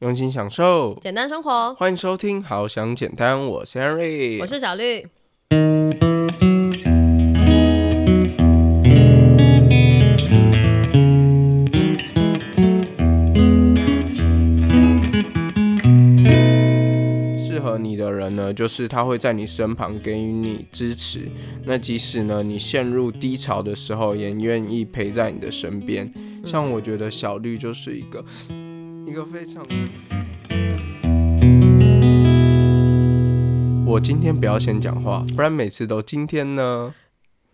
用心享受，简单生活。欢迎收听《好想简单》，我是 Henry，我是小绿。适合你的人呢，就是他会在你身旁给予你支持。那即使呢你陷入低潮的时候，也愿意陪在你的身边。像我觉得小绿就是一个。一个非常，我今天不要先讲话，不然每次都今天呢。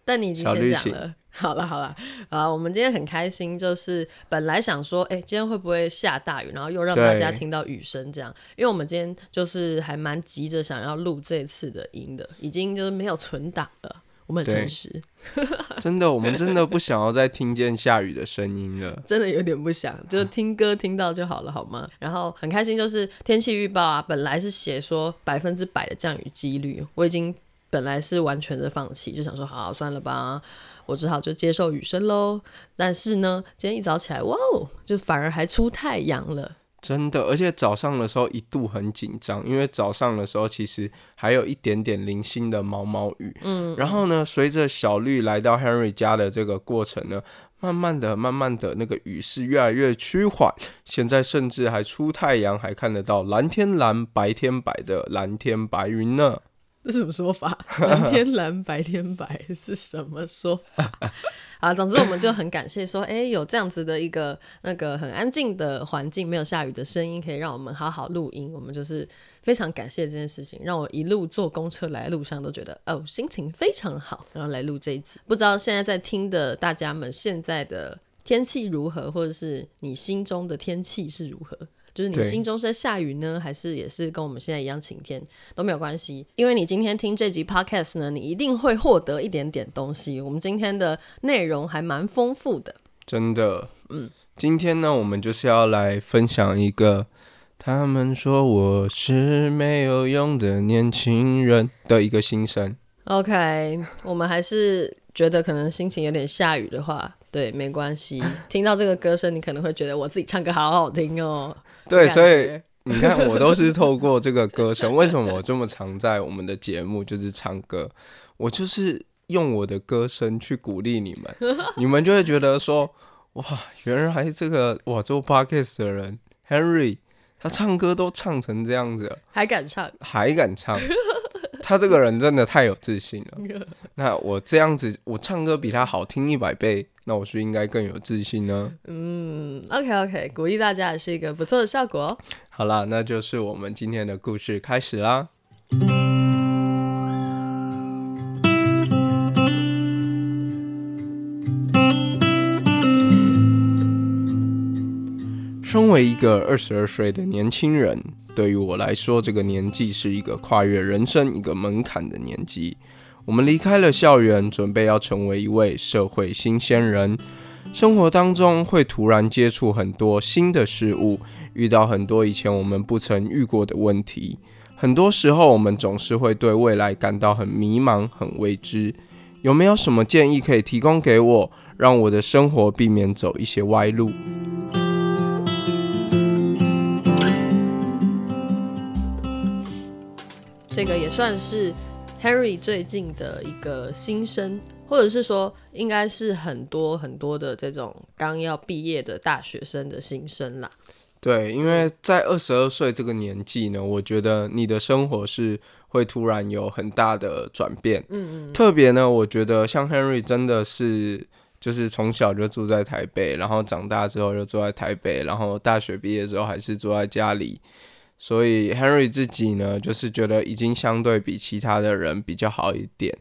但你已经先讲了，好了好了。啊，我们今天很开心，就是本来想说，哎，今天会不会下大雨，然后又让大家听到雨声这样，因为我们今天就是还蛮急着想要录这次的音的，已经就是没有存档了。我们很诚实，真的，我们真的不想要再听见下雨的声音了，真的有点不想，就听歌听到就好了，好吗？然后很开心，就是天气预报啊，本来是写说百分之百的降雨几率，我已经本来是完全的放弃，就想说好算了吧，我只好就接受雨声喽。但是呢，今天一早起来，哇哦，就反而还出太阳了。真的，而且早上的时候一度很紧张，因为早上的时候其实还有一点点零星的毛毛雨。嗯，然后呢，随着小绿来到 Henry 家的这个过程呢，慢慢的、慢慢的那个雨势越来越趋缓，现在甚至还出太阳，还看得到蓝天蓝、白天白的蓝天白云呢。这什么说法？蓝天蓝，白天白是什么说法？啊，总之我们就很感谢说，哎，有这样子的一个那个很安静的环境，没有下雨的声音，可以让我们好好录音。我们就是非常感谢这件事情，让我一路坐公车来路上都觉得哦，心情非常好，然后来录这一集。不知道现在在听的大家们，现在的天气如何，或者是你心中的天气是如何？就是你心中是在下雨呢，还是也是跟我们现在一样晴天都没有关系，因为你今天听这集 podcast 呢，你一定会获得一点点东西。我们今天的内容还蛮丰富的，真的。嗯，今天呢，我们就是要来分享一个他们说我是没有用的年轻人的一个心声。OK，我们还是觉得可能心情有点下雨的话，对，没关系。听到这个歌声，你可能会觉得我自己唱歌好好听哦。对，所以你看，我都是透过这个歌声。为什么我这么常在我们的节目就是唱歌？我就是用我的歌声去鼓励你们，你们就会觉得说，哇，原来这个我做 podcast 的人 Henry，他唱歌都唱成这样子，还敢唱，还敢唱。他这个人真的太有自信了。那我这样子，我唱歌比他好听一百倍，那我是应该更有自信呢？嗯，OK OK，鼓励大家也是一个不错的效果。好啦，那就是我们今天的故事开始啦。身为一个二十二岁的年轻人。对于我来说，这个年纪是一个跨越人生一个门槛的年纪。我们离开了校园，准备要成为一位社会新鲜人。生活当中会突然接触很多新的事物，遇到很多以前我们不曾遇过的问题。很多时候，我们总是会对未来感到很迷茫、很未知。有没有什么建议可以提供给我，让我的生活避免走一些歪路？这个也算是 Harry 最近的一个新生，或者是说，应该是很多很多的这种刚要毕业的大学生的新生啦。对，因为在二十二岁这个年纪呢，我觉得你的生活是会突然有很大的转变。嗯嗯。特别呢，我觉得像 Henry 真的是，就是从小就住在台北，然后长大之后就住在台北，然后大学毕业之后还是住在家里。所以 Henry 自己呢，就是觉得已经相对比其他的人比较好一点。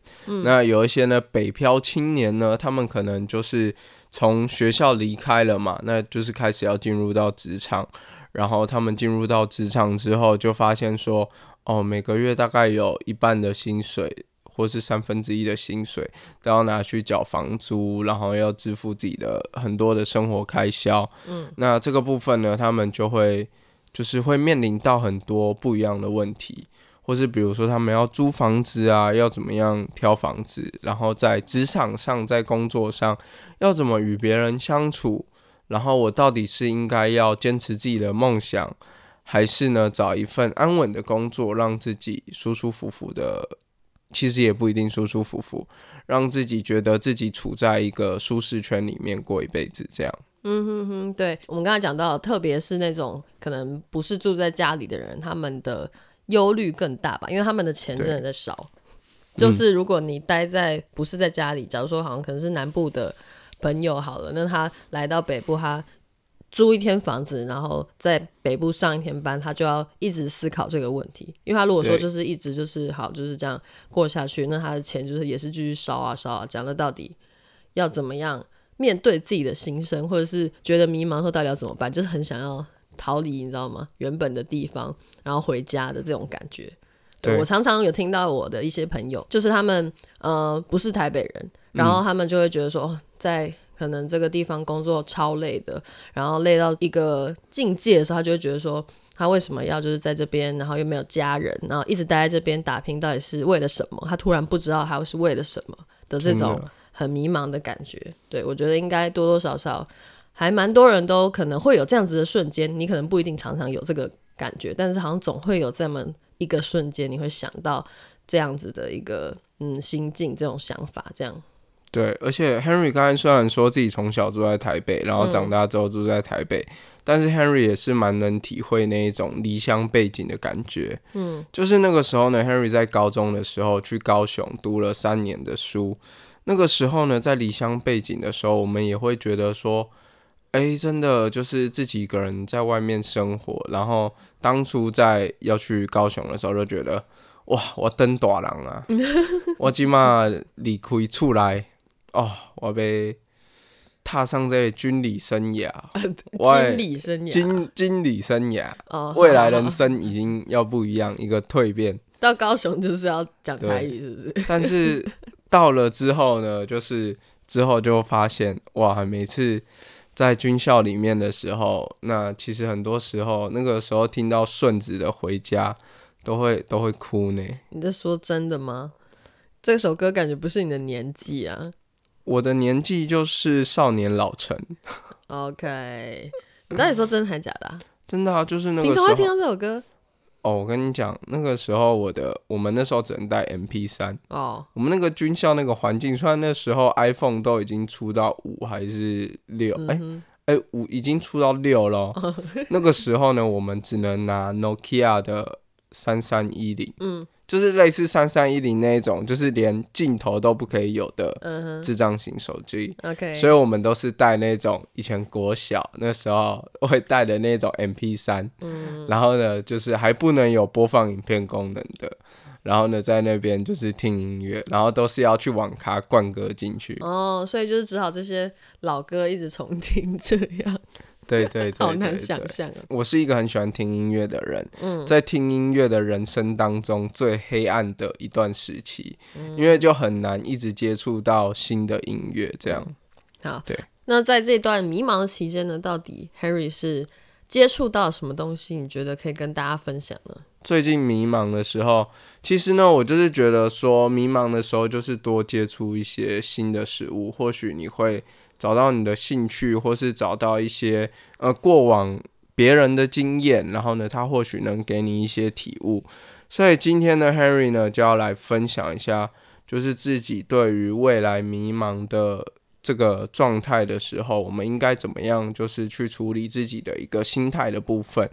那有一些呢，北漂青年呢，他们可能就是从学校离开了嘛，那就是开始要进入到职场。然后他们进入到职场之后，就发现说，哦，每个月大概有一半的薪水，或是三分之一的薪水，都要拿去缴房租，然后要支付自己的很多的生活开销。嗯，那这个部分呢，他们就会。就是会面临到很多不一样的问题，或是比如说他们要租房子啊，要怎么样挑房子，然后在职场上、在工作上要怎么与别人相处，然后我到底是应该要坚持自己的梦想，还是呢找一份安稳的工作，让自己舒舒服服的？其实也不一定舒舒服服，让自己觉得自己处在一个舒适圈里面过一辈子，这样。嗯哼哼，对我们刚才讲到，特别是那种可能不是住在家里的人，他们的忧虑更大吧，因为他们的钱真的在少。就是如果你待在不是在家里，假如说好像可能是南部的朋友好了，那他来到北部，他租一天房子，然后在北部上一天班，他就要一直思考这个问题。因为他如果说就是一直就是好就是这样过下去，那他的钱就是也是继续烧啊烧啊。讲了到底要怎么样面对自己的心声，或者是觉得迷茫说到底要怎么办，就是很想要逃离，你知道吗？原本的地方，然后回家的这种感觉。对我常常有听到我的一些朋友，就是他们呃不是台北人，然后他们就会觉得说，在可能这个地方工作超累的，然后累到一个境界的时候，他就会觉得说，他为什么要就是在这边，然后又没有家人，然后一直待在这边打拼，到底是为了什么？他突然不知道他是为了什么的这种很迷茫的感觉。对我觉得应该多多少少还蛮多人都可能会有这样子的瞬间，你可能不一定常常有这个感觉，但是好像总会有这么。一个瞬间，你会想到这样子的一个嗯心境，这种想法，这样对。而且 Henry 刚才虽然说自己从小住在台北，然后长大之后住在台北，但是 Henry 也是蛮能体会那一种离乡背景的感觉。嗯，就是那个时候呢，Henry 在高中的时候去高雄读了三年的书。那个时候呢，在离乡背景的时候，我们也会觉得说。哎，真的就是自己一个人在外面生活，然后当初在要去高雄的时候，就觉得哇，我登大人啊！我起码离开出来哦，我被踏上这军旅生涯，军旅生涯，军军旅生涯，哦，未来人生已经要不一样，一个蜕变。到高雄就是要讲台语，是不是？但是到了之后呢，就是之后就发现哇，每次。在军校里面的时候，那其实很多时候，那个时候听到顺子的回家，都会都会哭呢。你在说真的吗？这首歌感觉不是你的年纪啊。我的年纪就是少年老成。OK，你到底说真的还假的？真的啊，就是那个。平常会听到这首歌。哦，我跟你讲，那个时候我的我们那时候只能带 M P 三哦。我们那个军校那个环境，虽然那时候 iPhone 都已经出到五还是六，哎哎五已经出到六了。那个时候呢，我们只能拿 Nokia 的三三一零。嗯。就是类似三三一零那一种，就是连镜头都不可以有的智障型手机。OK，所以我们都是带那种以前国小那时候会带的那种 MP 三。嗯，然后呢，就是还不能有播放影片功能的。然后呢，在那边就是听音乐，然后都是要去网咖灌歌进去。哦，所以就是只好这些老歌一直重听这样。对对对，好难想象啊！我是一个很喜欢听音乐的人，在听音乐的人生当中最黑暗的一段时期，因为就很难一直接触到新的音乐。这样，好，对。那在这段迷茫的期间呢，到底 Harry 是接触到什么东西？你觉得可以跟大家分享呢？最近迷茫的时候，其实呢，我就是觉得说，迷茫的时候就是多接触一些新的事物，或许你会。找到你的兴趣，或是找到一些呃过往别人的经验，然后呢，他或许能给你一些体悟。所以今天呢，Harry 呢就要来分享一下，就是自己对于未来迷茫的这个状态的时候，我们应该怎么样，就是去处理自己的一个心态的部分。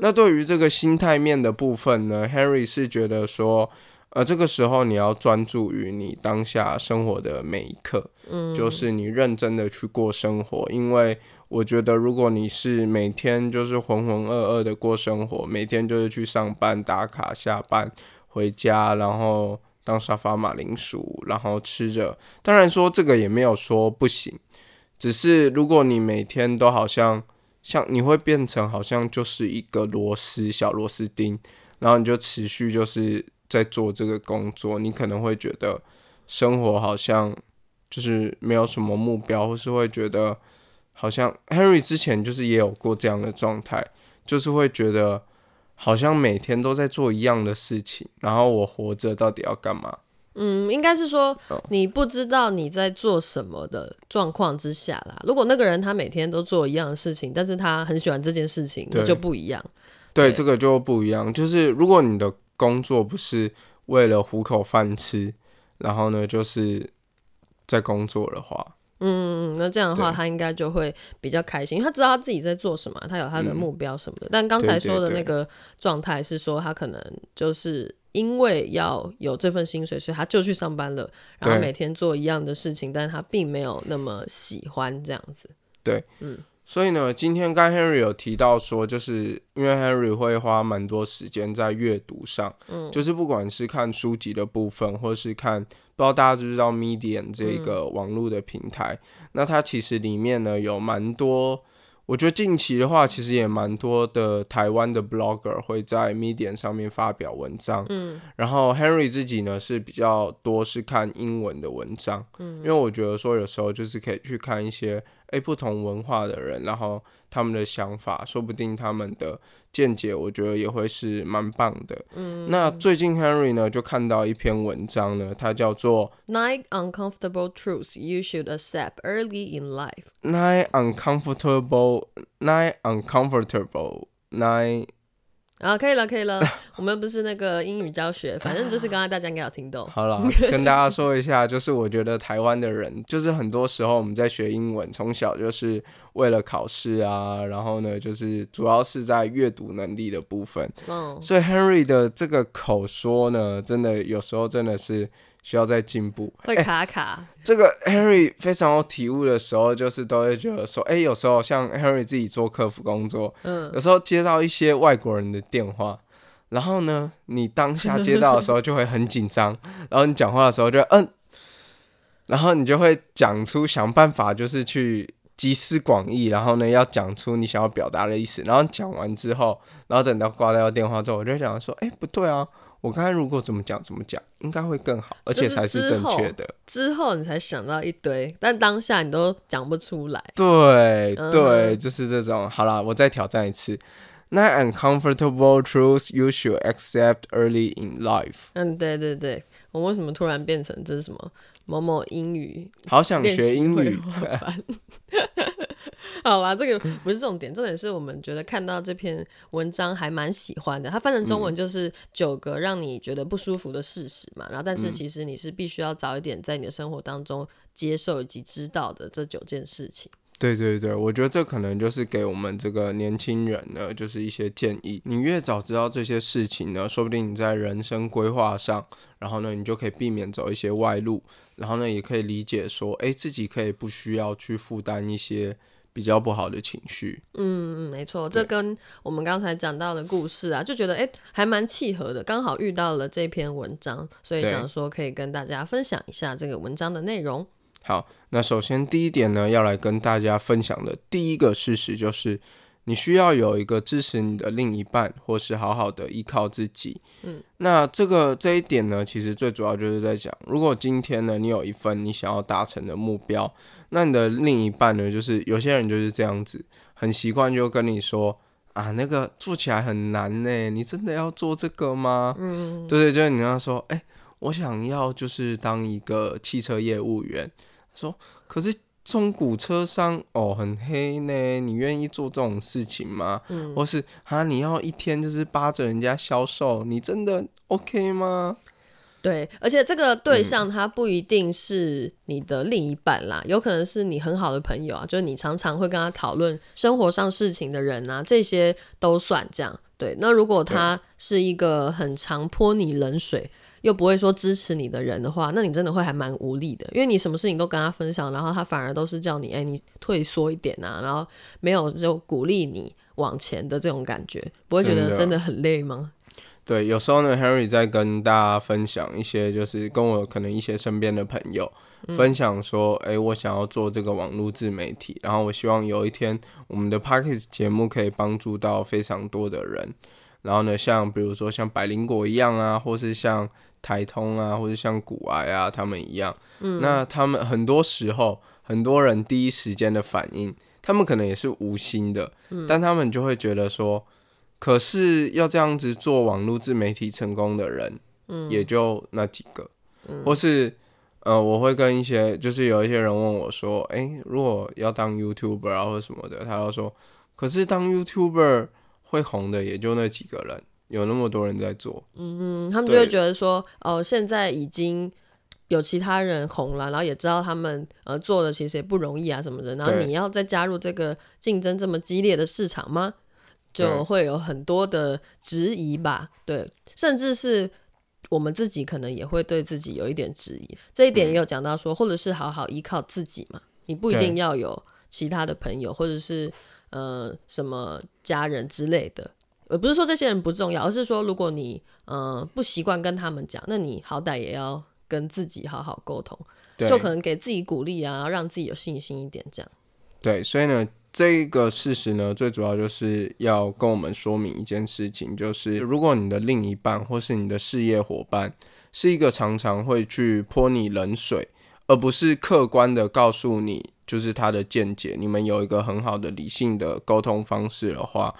那对于这个心态面的部分呢，Harry 是觉得说。而这个时候，你要专注于你当下生活的每一刻，嗯，就是你认真的去过生活。因为我觉得，如果你是每天就是浑浑噩噩的过生活，每天就是去上班打卡、下班回家，然后当沙发马铃薯，然后吃着。当然说这个也没有说不行，只是如果你每天都好像像你会变成好像就是一个螺丝小螺丝钉，然后你就持续就是。在做这个工作，你可能会觉得生活好像就是没有什么目标，或是会觉得好像 Henry 之前就是也有过这样的状态，就是会觉得好像每天都在做一样的事情，然后我活着到底要干嘛？嗯，应该是说你不知道你在做什么的状况之下啦。如果那个人他每天都做一样的事情，但是他很喜欢这件事情，那就不一样。对，对这个就不一样。就是如果你的工作不是为了糊口饭吃，然后呢，就是在工作的话，嗯，那这样的话，他应该就会比较开心，他知道他自己在做什么，他有他的嗯目标什么的。但刚才对对对。说的那个状态是说，他可能就是因为要有这份薪水，所以他就去上班了，然后每天做一样的事情，但他并没有那么喜欢这样子。所以呢，今天刚 Henry 有提到说，就是因为 Henry 会花蛮多时间在阅读上，嗯，就是不管是看书籍的部分，或是看不知道大家知不知道 Medium 这个网络的平台，那它其实里面呢有蛮多。我觉得近期的话，其实也蛮多的台湾的 blogger 会在 Medium 上面发表文章，嗯，然后 Henry 自己呢是比较多是看英文的文章，嗯，因为我觉得说有时候就是可以去看一些诶不同文化的人，然后他们的想法，说不定他们的见解，我觉得也会是蛮棒的。嗯，那最近 Henry 呢就看到一篇文章呢，它叫做 Nine uncomfortable truths you should accept early in life。Nine Uncomfortable Nine Uncomfortable Nine 啊，可以了，可以了，我们不是那个英语教学，反正就是刚刚大家应该有听懂。好了，跟大家说一下，就是我觉得台湾的人，就是很多时候我们在学英文，从小就是为了考试啊，然后呢，就是主要是在阅读能力的部分。嗯，所以 Henry 的这个口说呢，真的有时候真的是需要再进步。会卡卡。这个 Henry 非常有体悟的时候，就是都会觉得说，哎、有时候像 Henry 自己做客服工作，嗯，有时候接到一些外国人的电话，然后呢，你当下接到的时候就会很紧张，然后你讲话的时候就嗯，然后你就会讲出想办法，就是去集思广益，然后呢要讲出你想要表达的意思，然后讲完之后，然后等到挂掉电话之后，我就想说，哎、不对啊，我刚才如果怎么讲怎么讲，应该会更好，而且才是正确的。之后你才想到一堆，但当下你都讲不出来。对嗯对，就是这种。好啦，我再挑战一次。Nine uncomfortable truths you should accept early in life。嗯，对对对，我为什么突然变成这是什么某某英语好想学英语？好啦，这个不是重点，重点是我们觉得看到这篇文章还蛮喜欢的。它翻成中文就是九个让你觉得不舒服的事实嘛，然后但是其实你是必须要早一点在你的生活当中接受以及知道的这九件事情。对对对，我觉得这可能就是给我们这个年轻人呢，就是一些建议。你越早知道这些事情呢，说不定你在人生规划上，然后呢，你就可以避免走一些外路，然后呢，也可以理解说，哎，自己可以不需要去负担一些比较不好的情绪。嗯，没错，这跟我们刚才讲到的故事啊，就觉得诶还蛮契合的，刚好遇到了这篇文章，所以想说可以跟大家分享一下这个文章的内容。好，那首先第一点呢，要来跟大家分享的第一个事实就是，你需要有一个支持你的另一半，或是好好的依靠自己。嗯，那这个这一点呢，其实最主要就是在讲，如果今天呢，你有一份你想要达成的目标，那你的另一半呢，就是有些人就是这样子，很习惯就跟你说。啊，那个做起来很难呢，你真的要做这个吗？嗯，对对，就是你要说，哎、我想要就是当一个汽车业务员，说，可是中古车商哦很黑呢，你愿意做这种事情吗？嗯，或是啊，你要一天就是扒着人家销售，你真的 OK 吗？对，而且这个对象他不一定是你的另一半啦，有可能是你很好的朋友啊，就是你常常会跟他讨论生活上事情的人啊，这些都算这样。对，那如果他是一个很常泼你冷水，又不会说支持你的人的话，那你真的会还蛮无力的，因为你什么事情都跟他分享，然后他反而都是叫你，哎、你退缩一点啊，然后没有就鼓励你往前的这种感觉，不会觉得真的很累吗？对，有时候呢，Henry 在跟大家分享一些，就是跟我可能一些身边的朋友、分享说，诶，我想要做这个网络自媒体，然后我希望有一天我们的 p a c k a g e 节目可以帮助到非常多的人。然后呢，像比如说像百灵果一样啊，或是像台通啊，或者像古癌啊，他们一样，嗯，那他们很多时候很多人第一时间的反应，他们可能也是无心的，嗯。但他们就会觉得说。可是要这样子做网络自媒体成功的人，嗯，也就那几个，或是呃，我会跟一些就是有一些人问我说，诶，如果要当 YouTuber 啊或者什么的，他就说，可是当 YouTuber 会红的也就那几个人，有那么多人在做，嗯嗯，他们就会觉得说，哦，现在已经有其他人红了，然后也知道他们呃做的其实也不容易啊什么的，然后你要再加入这个竞争这么激烈的市场吗？就会有很多的质疑吧，对，甚至是我们自己可能也会对自己有一点质疑。这一点也有讲到说，或者是好好依靠自己嘛，你不一定要有其他的朋友，或者是呃什么家人之类的。呃，不是说这些人不重要，而是说如果你呃不习惯跟他们讲，那你好歹也要跟自己好好沟通，对，就可能给自己鼓励啊，让自己有信心一点，这样。对，所以呢，这个事实呢，最主要就是要跟我们说明一件事情，就是如果你的另一半或是你的事业伙伴是一个常常会去泼你冷水，而不是客观的告诉你就是他的见解，你们有一个很好的理性的沟通方式的话，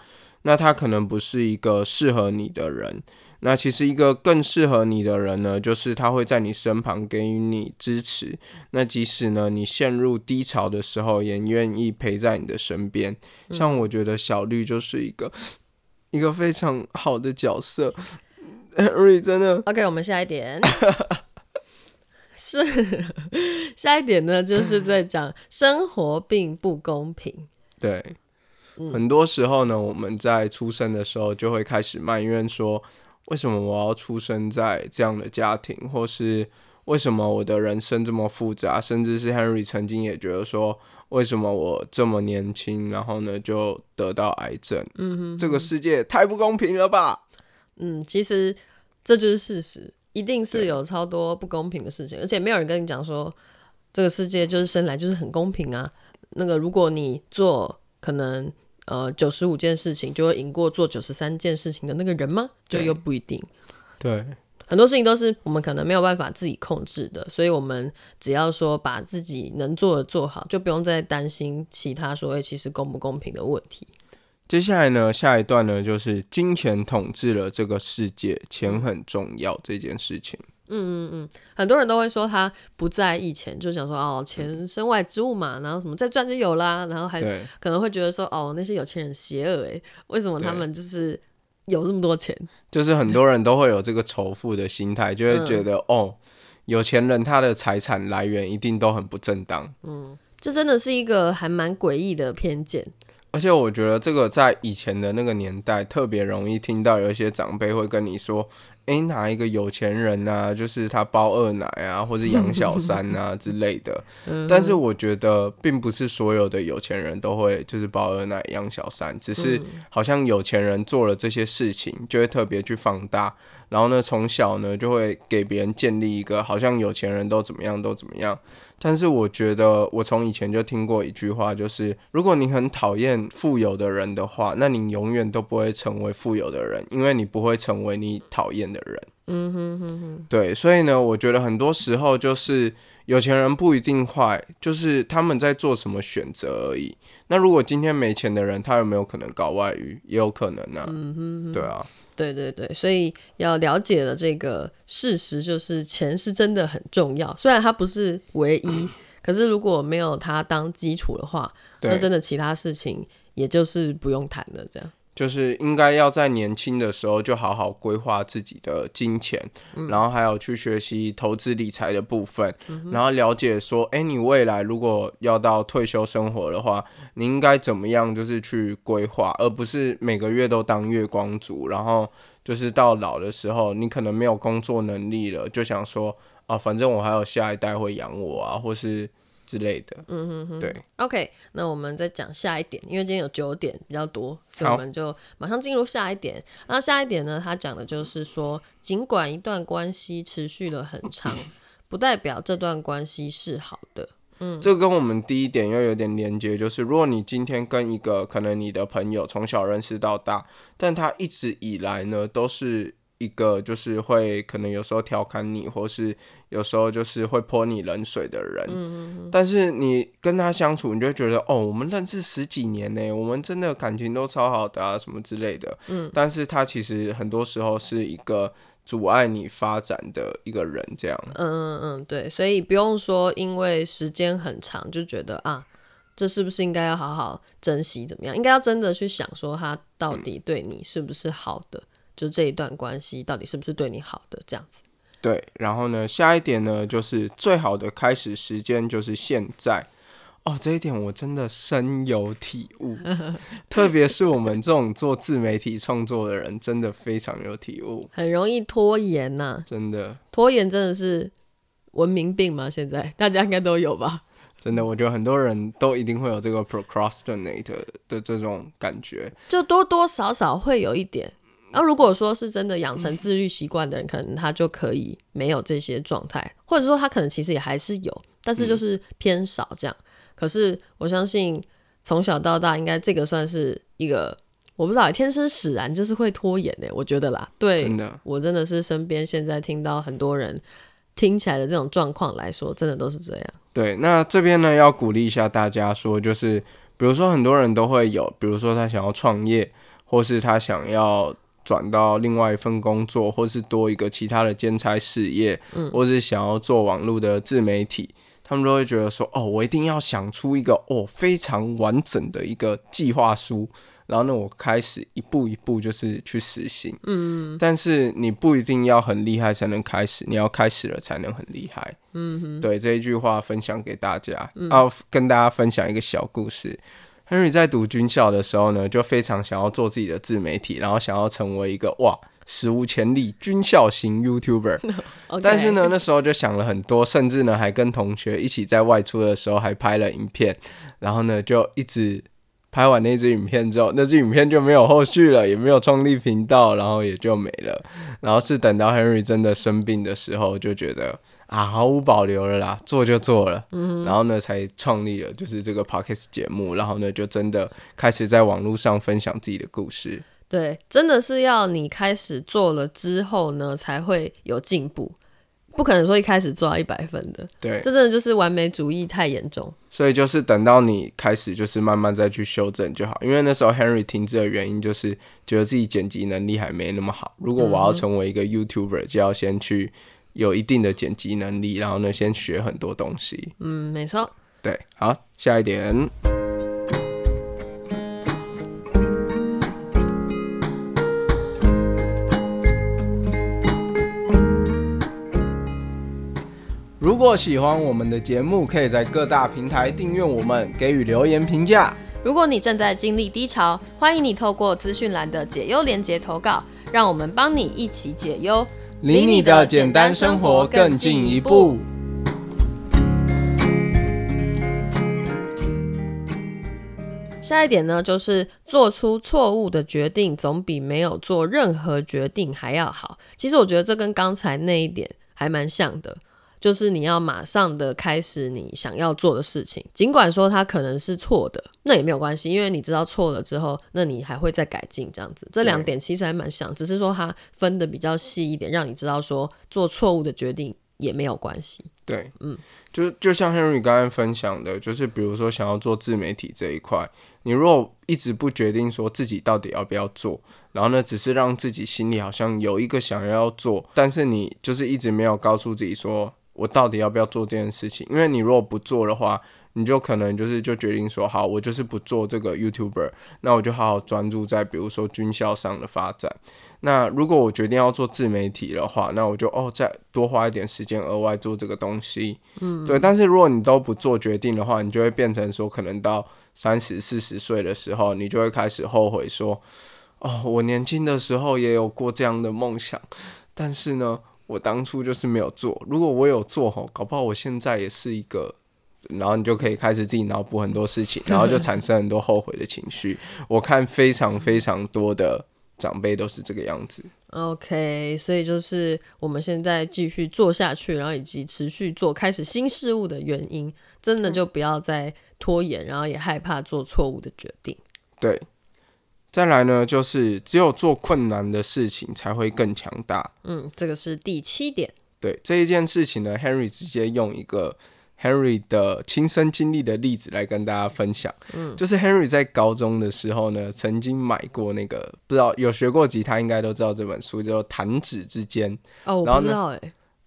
那他可能不是一个适合你的人。那其实一个更适合你的人呢，就是他会在你身旁给予你支持。那即使呢你陷入低潮的时候，也愿意陪在你的身边。像我觉得小绿就是一个一个非常好的角色。Henry 真的 OK，我们下一点是下一点呢，就是在讲生活并不公平。对，嗯很多时候呢，我们在出生的时候就会开始埋怨说，为什么我要出生在这样的家庭，或是为什么我的人生这么复杂，甚至是 Henry 曾经也觉得说，为什么我这么年轻，然后呢就得到癌症？嗯哼，这个世界太不公平了吧？嗯，其实这就是事实，一定是有超多不公平的事情，而且没有人跟你讲说这个世界就是生来就是很公平啊。那个如果你做可能呃九十五件事情，就会赢过做九十三件事情的那个人吗？就又不一定。对，很多事情都是我们可能没有办法自己控制的，所以我们只要说把自己能做的做好，就不用再担心其他所谓其实公不公平的问题。接下来呢，下一段呢就是金钱统治了这个世界，钱很重要这件事情。很多人都会说他不在意钱，就想说哦，钱身外之物嘛，然后什么再赚就有啦，然后还，可能会觉得说哦，那些有钱人邪恶诶，为什么他们就是有这么多钱？就是很多人都会有这个仇富的心态，就会觉得、哦，有钱人他的财产来源一定都很不正当。嗯这真的是一个还蛮诡异的偏见。而且我觉得这个在以前的那个年代特别容易听到有一些长辈会跟你说，诶，哪一个有钱人啊，就是他包二奶啊，或是养小三啊 之类的。但是我觉得并不是所有的有钱人都会就是包二奶养小三，只是好像有钱人做了这些事情，就会特别去放大，然后呢，从小呢就会给别人建立一个好像有钱人都怎么样都怎么样。但是我觉得，我从以前就听过一句话，就是如果你很讨厌富有的人的话，那你永远都不会成为富有的人，因为你不会成为你讨厌的人。嗯哼哼哼，对，所以呢，我觉得很多时候就是有钱人不一定坏，就是他们在做什么选择而已。那如果今天没钱的人，他有没有可能搞外遇？也有可能啊。嗯哼对啊，对对对，所以要了解的这个事实就是钱是真的很重要，虽然它不是唯一，可是如果没有它当基础的话，那，真的其他事情也就是不用谈了。这样，就是应该要在年轻的时候就好好规划自己的金钱，然后还有去学习投资理财的部分，然后了解说，哎，你未来如果要到退休生活的话，你应该怎么样，就是去规划，而不是每个月都当月光族，然后就是到老的时候，你可能没有工作能力了，就想说，啊，反正我还有下一代会养我啊，或是之类的，嗯哼哼，对。OK，那我们再讲下一点，因为今天有九点比较多，所以我们就马上进入下一点。那下一点呢，他讲的就是说，尽管一段关系持续了很长，不代表这段关系是好的。嗯这跟我们第一点又有点连接，就是如果你今天跟一个可能你的朋友从小认识到大，但他一直以来呢都是一个就是会可能有时候调侃你，或是有时候就是会泼你冷水的人，但是你跟他相处，你就会觉得哦，我们认识十几年呢，我们真的感情都超好的啊，什么之类的。嗯，但是他其实很多时候是一个阻碍你发展的一个人，这样。嗯嗯嗯，对，所以不用说因为时间很长就觉得啊，这是不是应该要好好珍惜？怎么样？应该要真的去想说，他到底对你是不是好的？就这一段关系到底是不是对你好的？这样子。对，然后呢，下一点呢，就是最好的开始时间就是现在。哦，这一点我真的深有体悟，特别是我们这种做自媒体创作的人，真的非常有体悟。很容易拖延呐，真的，拖延真的是文明病吗？现在大家应该都有吧？真的，我觉得很多人都一定会有这个 procrastinate 的这种感觉，就多多少少会有一点。然后如果说是真的养成自律习惯的人，可能他就可以没有这些状态，或者说他可能其实也还是有，但是就是偏少这样。可是我相信从小到大，应该这个算是一个我不知道天生使然就是会拖延的，我觉得啦。对，真我真的是身边现在听到很多人听起来的这种状况来说，真的都是这样。对，那这边呢要鼓励一下大家，说就是比如说很多人都会有，比如说他想要创业，或是他想要转到另外一份工作，或是多一个其他的兼差事业，嗯，或是想要做网络的自媒体。他们都会觉得说：“哦，我一定要想出一个哦非常完整的一个计划书，然后呢，我开始一步一步就是去实行。嗯，但是你不一定要很厉害才能开始，你要开始了才能很厉害。嗯哼，对这一句话分享给大家，要跟大家分享一个小故事。Henry 在读军校的时候呢，就非常想要做自己的自媒体，然后想要成为一个哇。”史无前例军校型 YouTuber，但是呢，那时候就想了很多，甚至呢还跟同学一起在外出的时候还拍了影片，然后呢就一直拍完那支影片之后，那支影片就没有后续了，也没有创立频道，然后也就没了。然后是等到 Henry 真的生病的时候，就觉得啊毫无保留了啦，做就做了，嗯然后呢才创立了就是这个 Podcast 节目，然后呢就真的开始在网络上分享自己的故事。对，真的是要你开始做了之后呢，才会有进步，不可能说一开始做到一百分的。对，这真的就是完美主义太严重。所以就是等到你开始，就是慢慢再去修正就好。因为那时候 Henry 停止的原因，就是觉得自己剪辑能力还没那么好。如果我要成为一个 YouTuber，就要先去有一定的剪辑能力，然后呢，先学很多东西。嗯，没错。对，好，下一点。如果喜欢我们的节目，可以在各大平台订阅我们，给予留言评价。如果你正在经历低潮，欢迎你透过资讯栏的解忧连接投稿，让我们帮你一起解忧，离你的简单生活更进一步。下一点呢，就是做出错误的决定，总比没有做任何决定还要好。其实我觉得这跟刚才那一点还蛮像的。就是你要马上的开始你想要做的事情，尽管说它可能是错的，那也没有关系，因为你知道错了之后，那你还会再改进，这样子。这两点其实还蛮像，只是说它分的比较细一点，让你知道说做错误的决定也没有关系。对，嗯，就就像 Henry 刚刚分享的，就是比如说想要做自媒体这一块，你如果一直不决定说自己到底要不要做，然后呢，只是让自己心里好像有一个想要做，但是你就是一直没有告诉自己说。我到底要不要做这件事情？因为你如果不做的话，你就可能就是就决定说，好，我就是不做这个 YouTuber，那我就好好专注在比如说军校上的发展。那如果我决定要做自媒体的话，那我就哦再多花一点时间额外做这个东西。嗯，对。但是如果你都不做决定的话，你就会变成说，可能到三十四十岁的时候，你就会开始后悔说，哦，我年轻的时候也有过这样的梦想，但是呢。我当初就是没有做，如果我有做吼，搞不好我现在也是一个，然后你就可以开始自己脑补很多事情，然后就产生很多后悔的情绪。我看非常非常多的长辈都是这个样子。OK，所以就是我们现在继续做下去，然后以及持续做开始新事物的原因，真的就不要再拖延，然后也害怕做错误的决定。对。再来呢，就是只有做困难的事情才会更强大。嗯，这个是第七点。对这一件事情呢，Henry 直接用一个 Henry 的亲身经历的例子来跟大家分享。嗯，就是 Henry 在高中的时候呢，曾经买过那个不知道有学过吉他，应该都知道这本书叫《弹指之间》。哦，我不知道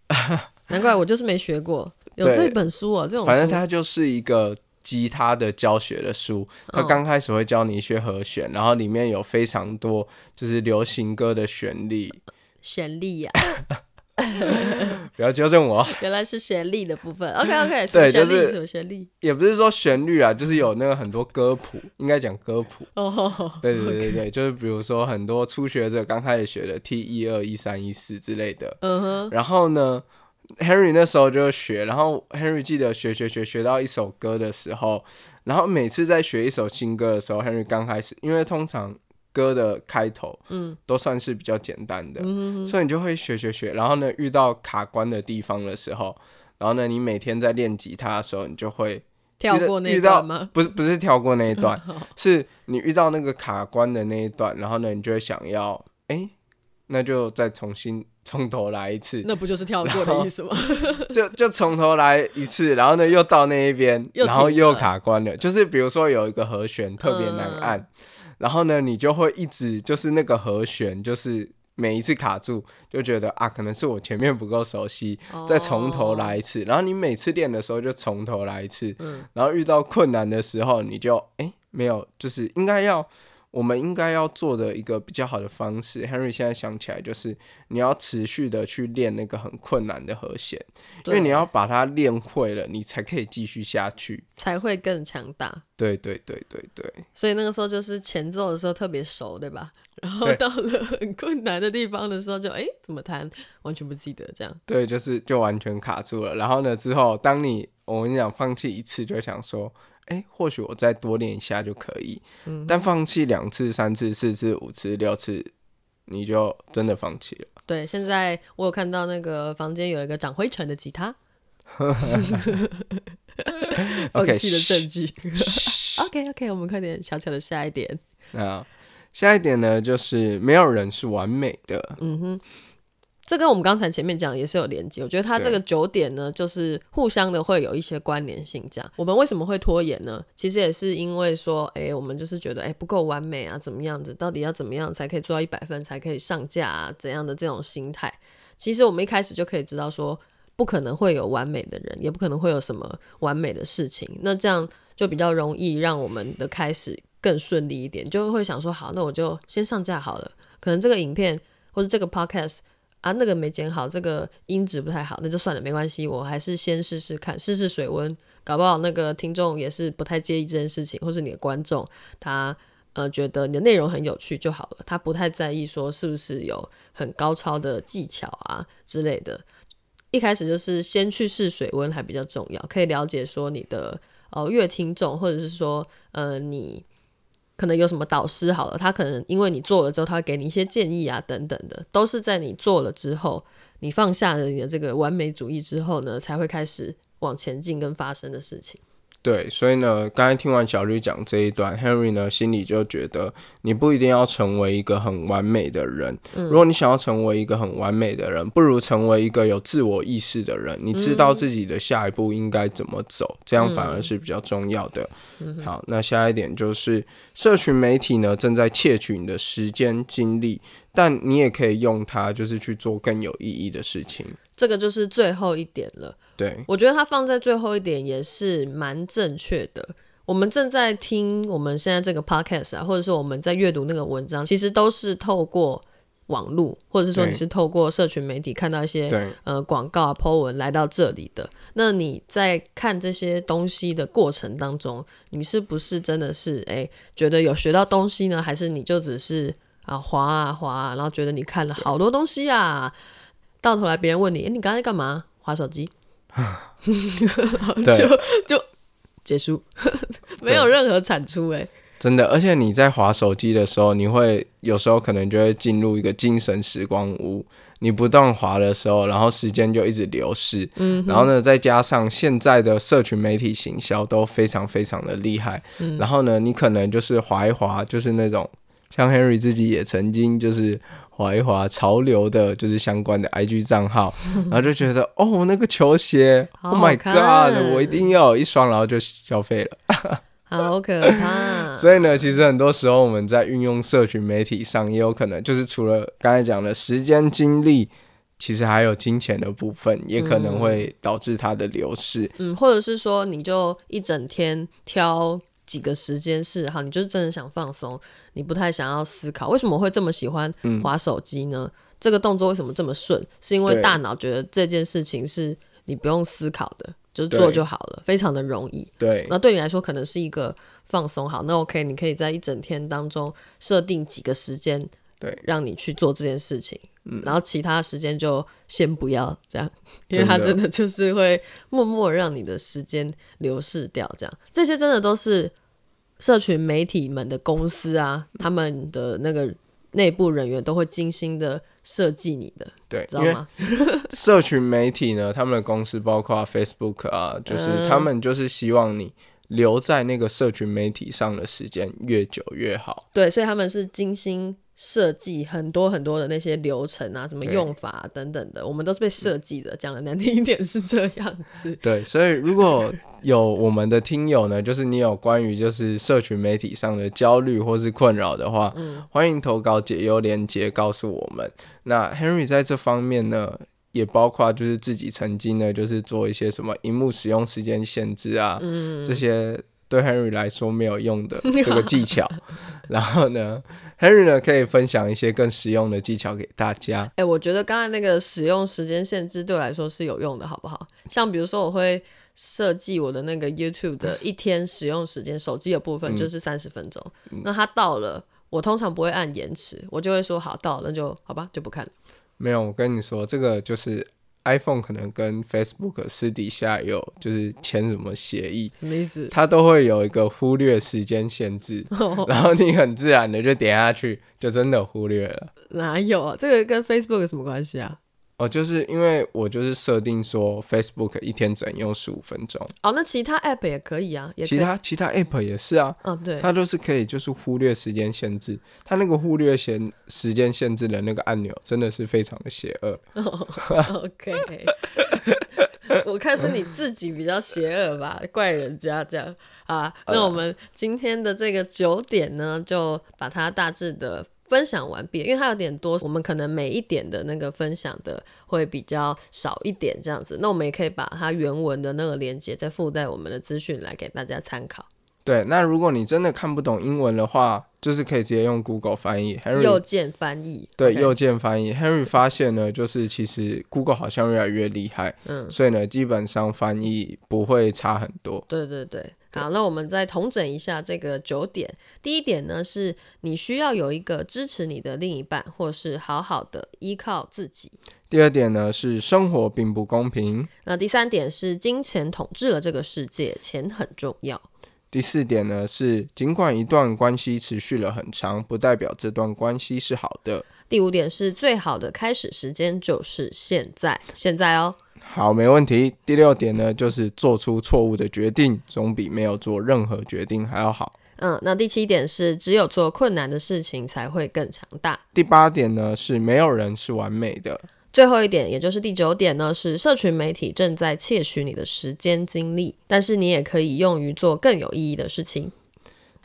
哎，难怪我就是没学过。有这本书啊，这种反正它就是一个。吉他的教学的书，他刚开始会教你一些和弦，然后里面有非常多就是流行歌的旋律。旋律呀，不要纠正我，原来是旋律的部分。OK OK，对，就是什么旋律，也不是说旋律啊，就是有那个很多歌谱，应该讲歌谱。哦，对对对对，就是比如说很多初学者刚开始学的 T 一二一三一四之类的。嗯哼，然后呢？Henry 那时候就学，然后 Henry 记得学学学学到一首歌的时候，然后每次在学一首新歌的时候，Henry 刚开始，因为通常歌的开头，嗯，都算是比较简单的，所以你就会学学学，然后呢，遇到卡关的地方的时候，然后呢，你每天在练吉他的时候，你就会跳过那一段吗？不是，不是跳过那一段，是你遇到那个卡关的那一段，然后呢，你就会想要，哎，那就再重新。从头来一次，那不就是跳过的意思吗？就就从头来一次，然后呢又到那一边，然后又卡关了。就是比如说有一个和弦特别难按，然后呢你就会一直就是那个和弦，就是每一次卡住，就觉得啊可能是我前面不够熟悉，再从头来一次。然后你每次练的时候就从头来一次，然后遇到困难的时候你就哎没有，就是应该要。我们应该要做的一个比较好的方式，Henry 现在想起来就是你要持续的去练那个很困难的和弦，因为你要把它练会了，你才可以继续下去，才会更强大。对对对对对。所以那个时候就是前奏的时候特别熟，对吧？然后到了很困难的地方的时候，就哎怎么弹完全不记得这样。对，就是就完全卡住了。然后呢之后，当你我跟你讲放弃一次，就想说。哎，或许我再多练一下就可以。嗯，但放弃两次、三次、四次、五次、六次，你就真的放弃了。对，现在我有看到那个房间有一个长灰尘的吉他，放弃的证据。OK OK，我们快点小小的下一点。啊，下一点呢，就是没有人是完美的。嗯哼。这跟我们刚才前面讲也是有连接，我觉得它这个九点呢，就是互相的会有一些关联性。这样，我们为什么会拖延呢？其实也是因为说，哎，我们就是觉得，哎，不够完美啊，怎么样子？到底要怎么样才可以做到一百分，才可以上架啊？怎样的这种心态？其实我们一开始就可以知道，说不可能会有完美的人，也不可能会有什么完美的事情。那这样就比较容易让我们的开始更顺利一点，就会想说，好，那我就先上架好了。可能这个影片或者这个 podcast。啊，那个没剪好，这个音质不太好，那就算了，没关系，我还是先试试看，试试水温，搞不好那个听众也是不太介意这件事情，或是你的观众他呃觉得你的内容很有趣就好了，他不太在意说是不是有很高超的技巧啊之类的。一开始就是先去试水温还比较重要，可以了解说你的呃乐听众，或者是说呃你。可能有什么导师好了，他可能因为你做了之后，他会给你一些建议啊，等等的，都是在你做了之后，你放下了你的这个完美主义之后呢，才会开始往前进跟发生的事情。对，所以呢，刚才听完小绿讲这一段，Henry 呢心里就觉得，你不一定要成为一个很完美的人。如果你想要成为一个很完美的人，不如成为一个有自我意识的人。你知道自己的下一步应该怎么走，这样反而是比较重要的。好，那下一点就是，社群媒体呢正在窃取你的时间精力，但你也可以用它，就是去做更有意义的事情。这个就是最后一点了。对，我觉得它放在最后一点也是蛮正确的。我们正在听我们现在这个 podcast 啊，或者是我们在阅读那个文章，其实都是透过网络，或者是说你是透过社群媒体看到一些呃广告啊、po 文来到这里的。那你在看这些东西的过程当中，你是不是真的是哎觉得有学到东西呢？还是你就只是啊滑啊滑，啊，然后觉得你看了好多东西啊？到头来别人问你，哎，你刚才干嘛？划手机。就就结束，没有任何产出哎，真的。而且你在划手机的时候，你会有时候可能就会进入一个精神时光屋。你不断划的时候，然后时间就一直流逝。嗯，然后呢，再加上现在的社群媒体行销都非常非常的厉害。嗯，然后呢，你可能就是划一划，就是那种像 Henry 自己也曾经就是。划一划潮流的，就是相关的 IG 账号，然后就觉得哦，那个球鞋，Oh my God，我一定要有一双，然后就消费了，好可怕。所以呢，其实很多时候我们在运用社群媒体上，也有可能就是除了刚才讲的时间、精力其实还有金钱的部分，也可能会导致它的流逝。嗯，或者是说，你就一整天挑几个时间是好，你就是真的想放松，你不太想要思考，为什么会这么喜欢划手机呢？这个动作为什么这么顺？是因为大脑觉得这件事情是你不用思考的，就是做就好了，非常的容易。对，那对你来说可能是一个放松。好，那 OK，你可以在一整天当中设定几个时间，对，让你去做这件事情。嗯然后其他时间就先不要这样，因为他真的就是会默默让你的时间流逝掉。这样，这些真的都是社群媒体们的公司啊，他们的那个内部人员都会精心的设计你的，对，知道吗？社群媒体呢，他们的公司包括 Facebook 啊，就是他们就是希望你留在那个社群媒体上的时间越久越好。对，所以他们是精心。设计很多很多的那些流程啊，什么用法等等的，我们都是被设计的。讲的难听一点是这样子。对，所以如果有我们的听友呢，就是你有关于就是社群媒体上的焦虑或是困扰的话，欢迎投稿解忧连接告诉我们。那 Henry 在这方面呢，也包括就是自己曾经呢，就是做一些什么荧幕使用时间限制啊，这些。对 Henry 来说没有用的 这个技巧，然后呢，Henry 呢可以分享一些更实用的技巧给大家。哎，我觉得刚才那个使用时间限制对我来说是有用的，好不好？像比如说，我会设计我的那个 YouTube 的一天使用时间，手机的部分就是三十分钟。那它到了，我通常不会按延迟，我就会说好到了，那就好吧，就不看了。没有，我跟你说，这个就是。iPhone 可能跟 Facebook 私底下有就是签什么协议，什么意思？它都会有一个忽略时间限制，然后你很自然的就点下去，就真的忽略了。哪有啊？这个跟 Facebook 有什么关系啊？哦，就是因为我就是设定说 Facebook 一天只能用十五分钟。哦，那其他 App 也可以啊，其他其他 App 也是啊。嗯，对，它都是可以就是忽略时间限制。它那个忽略限时间限制的那个按钮真的是非常的邪恶。OK，我看是你自己比较邪恶吧，怪人家这样啊。那我们今天的这个九点呢，就把它大致的。分享完毕，因为它有点多，我们可能每一点的那个分享的会比较少一点，这样子。那我们也可以把它原文的那个链接再附带我们的资讯来给大家参考。对，那如果你真的看不懂英文的话，就是可以直接用 Google 翻译，Henry 右键翻译。对，右键翻译。Henry 发现呢，就是其实 Google 好像越来越厉害，嗯，所以呢，基本上翻译不会差很多。对对对。好，那我们再统整一下这个九点。第一点呢，是你需要有一个支持你的另一半，或是好好的依靠自己。第二点呢，是生活并不公平。那第三点是金钱统治了这个世界，钱很重要。第四点呢，是尽管一段关系持续了很长，不代表这段关系是好的。第五点是最好的开始时间就是现在，现在哦。好，没问题。第六点呢，就是做出错误的决定，总比没有做任何决定还要好。嗯，那第七点是，只有做困难的事情才会更强大。第八点呢，是没有人是完美的。最后一点，也就是第九点呢，是社群媒体正在窃取你的时间精力，但是你也可以用于做更有意义的事情。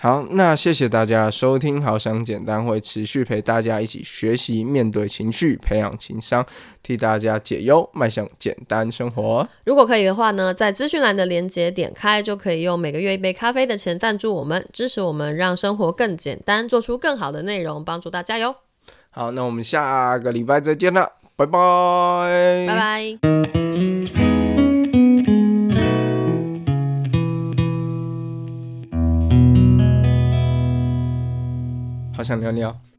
好，那谢谢大家收听。好想简单会持续陪大家一起学习，面对情绪，培养情商，替大家解忧，迈向简单生活。如果可以的话呢，在资讯栏的连接点开，就可以用每个月一杯咖啡的钱赞助我们，支持我们，让生活更简单，做出更好的内容，帮助大家哟。好，那我们下个礼拜再见了，拜拜，拜拜。好想尿尿。